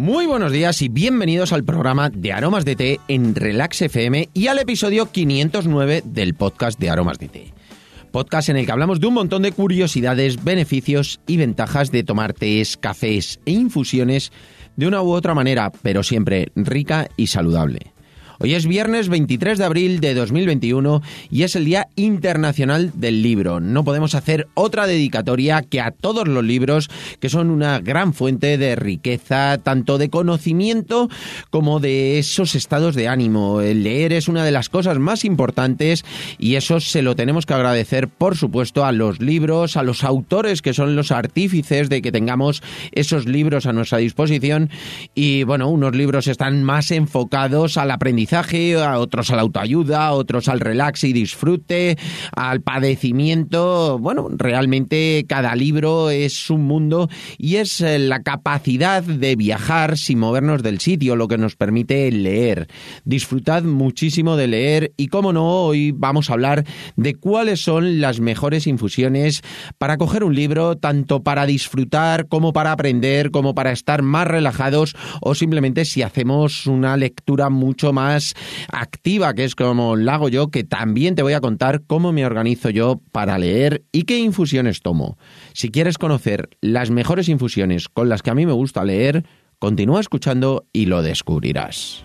Muy buenos días y bienvenidos al programa de Aromas de Té en Relax FM y al episodio 509 del podcast de Aromas de Té. Podcast en el que hablamos de un montón de curiosidades, beneficios y ventajas de tomar tés, cafés e infusiones de una u otra manera, pero siempre rica y saludable. Hoy es viernes 23 de abril de 2021 y es el Día Internacional del Libro. No podemos hacer otra dedicatoria que a todos los libros, que son una gran fuente de riqueza, tanto de conocimiento como de esos estados de ánimo. El leer es una de las cosas más importantes y eso se lo tenemos que agradecer, por supuesto, a los libros, a los autores que son los artífices de que tengamos esos libros a nuestra disposición. Y bueno, unos libros están más enfocados al aprendizaje a otros a la autoayuda, a otros al relax y disfrute, al padecimiento. Bueno, realmente cada libro es un mundo y es eh, la capacidad de viajar sin movernos del sitio lo que nos permite leer. Disfrutad muchísimo de leer y, como no, hoy vamos a hablar de cuáles son las mejores infusiones para coger un libro, tanto para disfrutar como para aprender, como para estar más relajados o simplemente si hacemos una lectura mucho más activa, que es como la hago yo, que también te voy a contar cómo me organizo yo para leer y qué infusiones tomo. Si quieres conocer las mejores infusiones con las que a mí me gusta leer, continúa escuchando y lo descubrirás.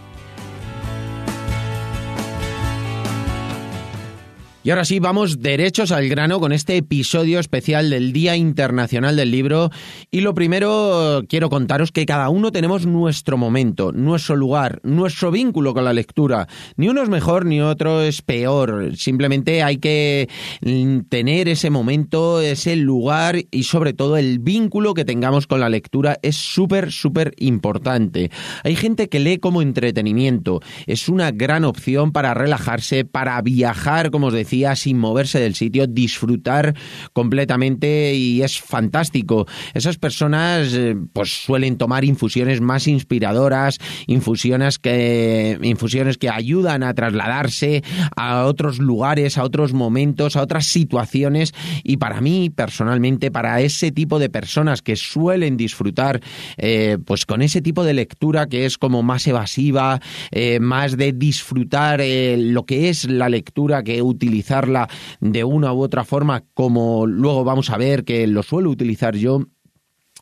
Y ahora sí, vamos derechos al grano con este episodio especial del Día Internacional del Libro. Y lo primero, quiero contaros que cada uno tenemos nuestro momento, nuestro lugar, nuestro vínculo con la lectura. Ni uno es mejor ni otro es peor. Simplemente hay que mm, tener ese momento, ese lugar y sobre todo el vínculo que tengamos con la lectura es súper, súper importante. Hay gente que lee como entretenimiento. Es una gran opción para relajarse, para viajar, como os decía sin moverse del sitio, disfrutar completamente y es fantástico. Esas personas eh, pues suelen tomar infusiones más inspiradoras, infusiones que, infusiones que ayudan a trasladarse a otros lugares, a otros momentos, a otras situaciones y para mí personalmente, para ese tipo de personas que suelen disfrutar eh, pues con ese tipo de lectura que es como más evasiva, eh, más de disfrutar lo que es la lectura que utiliza de una u otra forma, como luego vamos a ver que lo suelo utilizar yo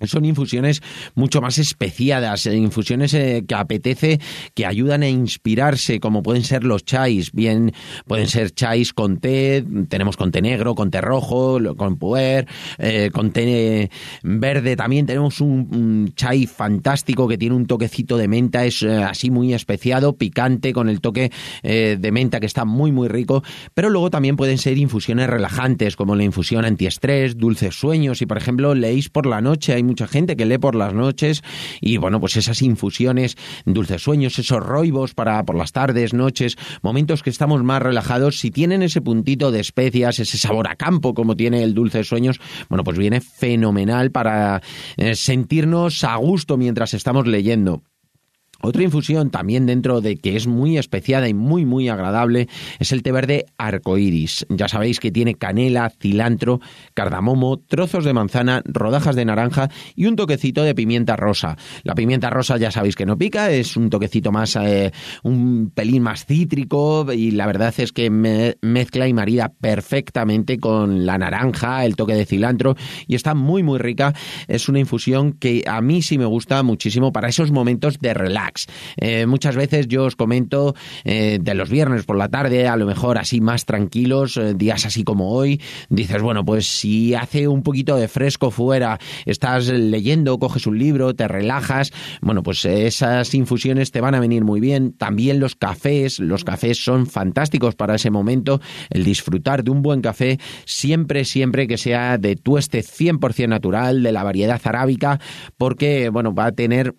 son infusiones mucho más especiadas, eh, infusiones eh, que apetece, que ayudan a inspirarse, como pueden ser los chais. Bien, pueden ser chais con té, tenemos con té negro, con té rojo, con puer, eh, con té verde. También tenemos un, chai fantástico que tiene un toquecito de menta, es así muy especiado, picante, con el toque de menta que está muy, muy rico. Pero luego también pueden ser infusiones relajantes, como la infusión antiestrés, dulces sueños. Y por ejemplo, leéis por la noche, mucha gente que lee por las noches y bueno, pues esas infusiones, dulces sueños, esos roibos para por las tardes, noches, momentos que estamos más relajados, si tienen ese puntito de especias, ese sabor a campo como tiene el dulce sueños, bueno, pues viene fenomenal para eh, sentirnos a gusto mientras estamos leyendo. Otra infusión también dentro de que es muy especiada y muy muy agradable es el té verde arcoíris. Ya sabéis que tiene canela, cilantro, cardamomo, trozos de manzana, rodajas de naranja y un toquecito de pimienta rosa. La pimienta rosa ya sabéis que no pica, es un toquecito más, eh, un pelín más cítrico y la verdad es que mezcla y marida perfectamente con la naranja, el toque de cilantro y está muy muy rica. Es una infusión que a mí sí me gusta muchísimo para esos momentos de relax Eh, muchas veces yo os comento eh, de los viernes por la tarde, a lo mejor así más tranquilos, eh, días así como hoy, dices, bueno, pues si hace un poquito de fresco fuera, estás leyendo, coges un libro, te relajas, bueno, pues esas infusiones te van a venir muy bien. También los cafés, los cafés son fantásticos para ese momento, el disfrutar de un buen café, siempre, siempre que sea de tueste 100% natural, de la variedad arábica, porque, bueno, va a tener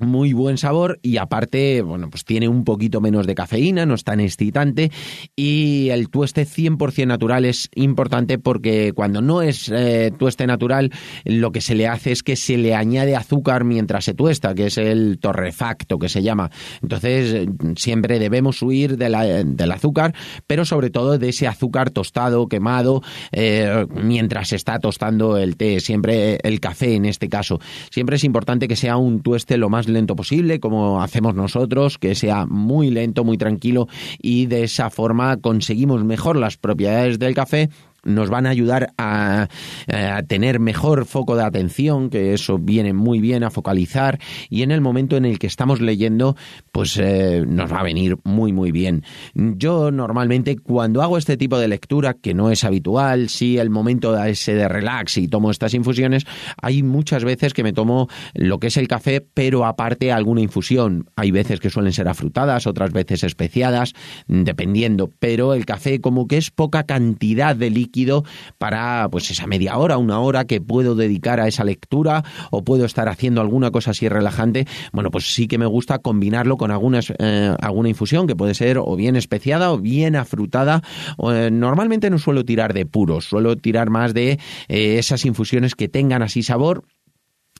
muy buen sabor y aparte, bueno, pues tiene un poquito menos de cafeína, no es tan excitante y el tueste 100% natural es importante porque cuando no es eh, tueste natural, lo que se le hace es que se le añade azúcar mientras se tuesta, que es el torrefacto que se llama. Entonces, siempre debemos huir de del azúcar, pero sobre todo de ese azúcar tostado, quemado, eh, mientras se está tostando el té, siempre el café en este caso. Siempre es importante que sea un tueste lo más lento posible, como hacemos nosotros, que sea muy lento, muy tranquilo y de esa forma conseguimos mejor las propiedades del café nos van a ayudar a, tener mejor foco de atención, que eso viene muy bien a focalizar y en el momento en el que estamos leyendo, pues eh, nos va a venir muy muy bien. Yo normalmente cuando hago este tipo de lectura, que no es habitual, sí el momento ese de relax y tomo estas infusiones, hay muchas veces que me tomo lo que es el café, pero aparte alguna infusión. Hay veces que suelen ser afrutadas, otras veces especiadas, dependiendo, pero el café como que es poca cantidad de líquido para pues esa media hora, una hora que puedo dedicar a esa lectura o puedo estar haciendo alguna cosa así relajante, bueno, pues sí que me gusta combinarlo con algunas, eh, alguna infusión que puede ser o bien especiada o bien afrutada. Eh, normalmente no suelo tirar de puros, suelo tirar más de eh, esas infusiones que tengan así sabor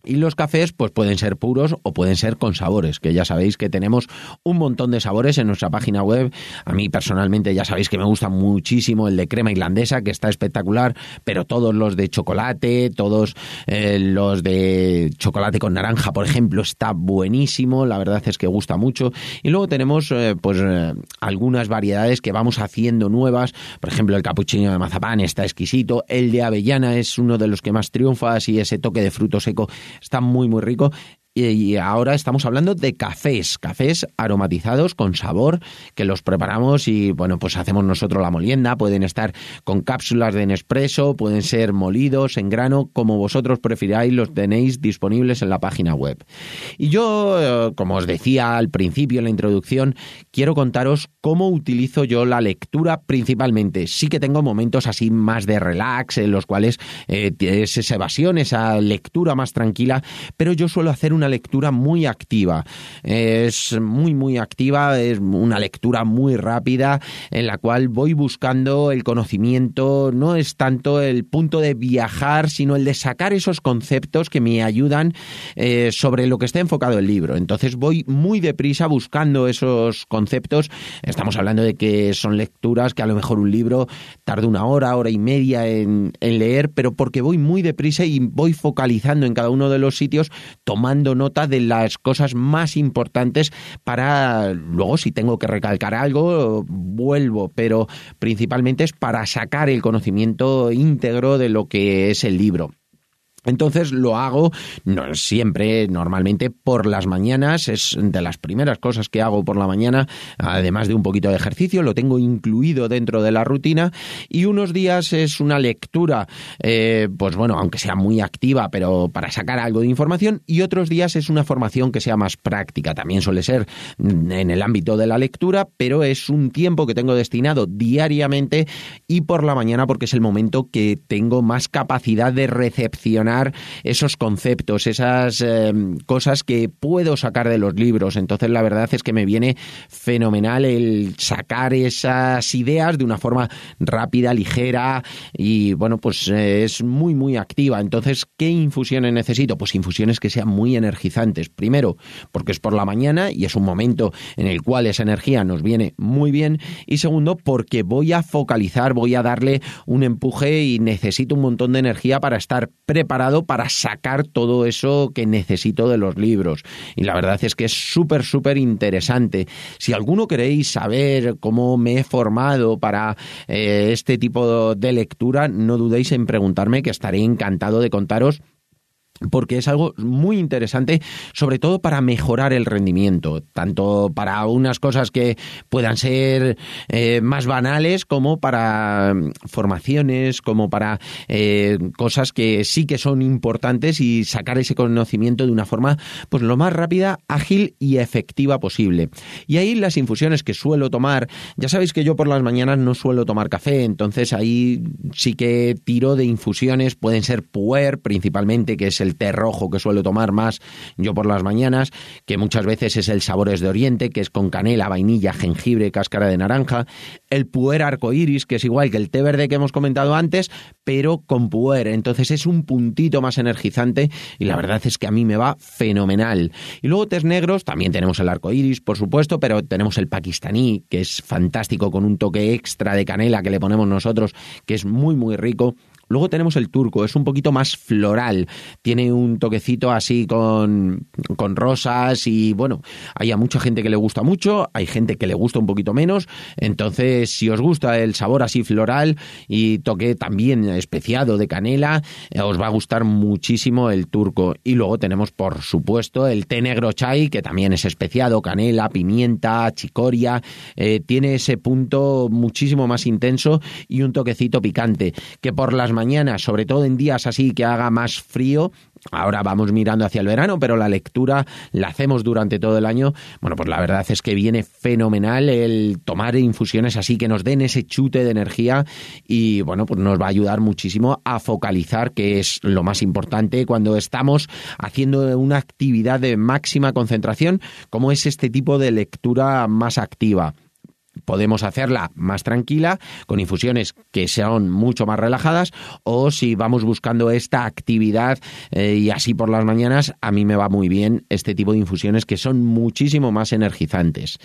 y los cafés pues pueden ser puros o pueden ser con sabores, que ya sabéis que tenemos un montón de sabores en nuestra página web. A mí personalmente ya sabéis que me gusta muchísimo el de crema irlandesa, que está espectacular, pero todos los de chocolate, todos eh, los de chocolate con naranja, por ejemplo, está buenísimo, la verdad es que gusta mucho. Y luego tenemos eh, pues eh, algunas variedades que vamos haciendo nuevas, por ejemplo, el capuchino de mazapán está exquisito, el de avellana es uno de los que más triunfa, así ese toque de fruto seco está muy muy rico y ahora estamos hablando de cafés, cafés aromatizados con sabor que los preparamos y bueno, pues hacemos nosotros la molienda, pueden estar con cápsulas de Nespresso, pueden ser molidos en grano, como vosotros prefiráis, los tenéis disponibles en la página web. Y yo, eh, como os decía al principio en la introducción, quiero contaros cómo utilizo yo la lectura principalmente. Sí que tengo momentos así más de relax, en los cuales eh, es esa evasión, esa lectura más tranquila, pero yo suelo hacer una lectura muy activa. Es muy, muy activa, es una lectura muy rápida en la cual voy buscando el conocimiento. No es tanto el punto de viajar, sino el de sacar esos conceptos que me ayudan eh, sobre lo que está enfocado el libro. Entonces voy muy deprisa buscando esos conceptos. Estamos hablando de que son lecturas que a lo mejor un libro tarda una hora, hora y media en, en leer, pero porque voy muy deprisa y voy focalizando en cada uno de los sitios, tomando nota de las cosas más importantes para luego si tengo que recalcar algo, vuelvo, pero principalmente es para sacar el conocimiento íntegro de lo que es el libro. Entonces lo hago no, siempre, normalmente por las mañanas, es de las primeras cosas que hago por la mañana, además de un poquito de ejercicio, lo tengo incluido dentro de la rutina y unos días es una lectura, eh, pues bueno, aunque sea muy activa, pero para sacar algo de información y otros días es una formación que sea más práctica, también suele ser en el ámbito de la lectura, pero es un tiempo que tengo destinado diariamente y por la mañana porque es el momento que tengo más capacidad de recepcionar esos conceptos, esas eh, cosas que puedo sacar de los libros. Entonces la verdad es que me viene fenomenal el sacar esas ideas de una forma rápida, ligera y bueno, pues eh, es muy muy activa. Entonces, ¿qué infusiones necesito? Pues infusiones que sean muy energizantes. Primero, porque es por la mañana y es un momento en el cual esa energía nos viene muy bien. Y segundo, porque voy a focalizar, voy a darle un empuje y necesito un montón de energía para estar preparado para sacar todo eso que necesito de los libros. Y la verdad es que es súper, súper interesante. Si alguno queréis saber cómo me he formado para eh, este tipo de lectura, no dudéis en preguntarme que estaré encantado de contaros porque es algo muy interesante, sobre todo para mejorar el rendimiento, tanto para unas cosas que puedan ser eh, más banales como para mm, formaciones, como para eh, cosas que sí que son importantes y sacar ese conocimiento de una forma pues lo más rápida, ágil y efectiva posible. Y ahí las infusiones que suelo tomar, ya sabéis que yo por las mañanas no suelo tomar café, entonces ahí sí que tiro de infusiones, pueden ser puer principalmente, que es el té rojo que suelo tomar más yo por las mañanas, que muchas veces es el Sabores de Oriente, que es con canela, vainilla, jengibre, cáscara de naranja, el puer arcoiris, que es igual que el té verde que hemos comentado antes, pero con puer, entonces es un puntito más energizante y la verdad es que a mí me va fenomenal. Y luego tés negros, también tenemos el arcoiris, por supuesto, pero tenemos el pakistaní, que es fantástico con un toque extra de canela que le ponemos nosotros, que es muy muy rico. Luego tenemos el turco, es un poquito más floral, tiene un toquecito así con, con rosas y bueno, hay a mucha gente que le gusta mucho, hay gente que le gusta un poquito menos, entonces si os gusta el sabor así floral y toque también especiado de canela, eh, os va a gustar muchísimo el turco. Y luego tenemos por supuesto el té negro chai, que también es especiado, canela, pimienta, chicoria, eh, tiene ese punto muchísimo más intenso y un toquecito picante, que por las mañana, sobre todo en días así que haga más frío, Ahora vamos mirando hacia el verano, pero la lectura la hacemos durante todo el año. Bueno, pues la verdad es que viene fenomenal el tomar infusiones así que nos den ese chute de energía y bueno, pues nos va a ayudar muchísimo a focalizar, que es lo más importante cuando estamos haciendo una actividad de máxima concentración, como es este tipo de lectura más activa podemos hacerla más tranquila, con infusiones que sean mucho más relajadas, o si vamos buscando esta actividad eh, y así por las mañanas, a mí me va muy bien este tipo de infusiones que son muchísimo más energizantes.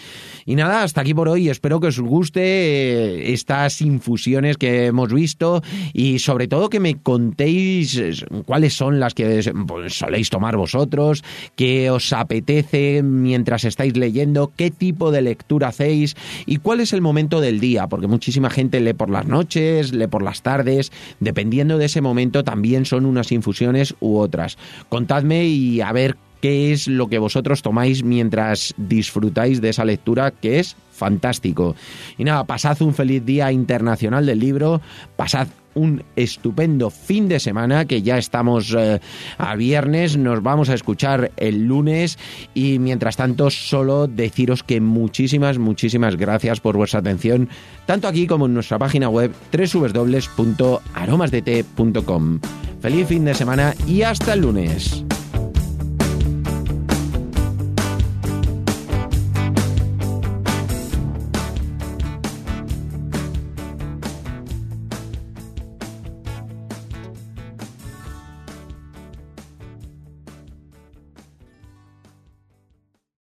Y nada, hasta aquí por hoy, espero que os guste eh, estas infusiones que hemos visto y sobre todo que me contéis eh, cuáles son las que pues, soléis tomar vosotros, qué os apetece mientras estáis leyendo, qué tipo de lectura hacéis y cuál es el momento del día, porque muchísima gente lee por las noches, lee por las tardes, dependiendo de ese momento también son unas infusiones u otras. Contadme y a ver qué es lo que vosotros tomáis mientras disfrutáis de esa lectura que es fantástico. Y nada, pasad un feliz día internacional del libro, pasad un estupendo fin de semana, que ya estamos eh, a viernes, nos vamos a escuchar el lunes y mientras tanto solo deciros que muchísimas, muchísimas gracias por vuestra atención, tanto aquí como en nuestra página web www.aromasdt.com. Feliz fin de semana y hasta el lunes.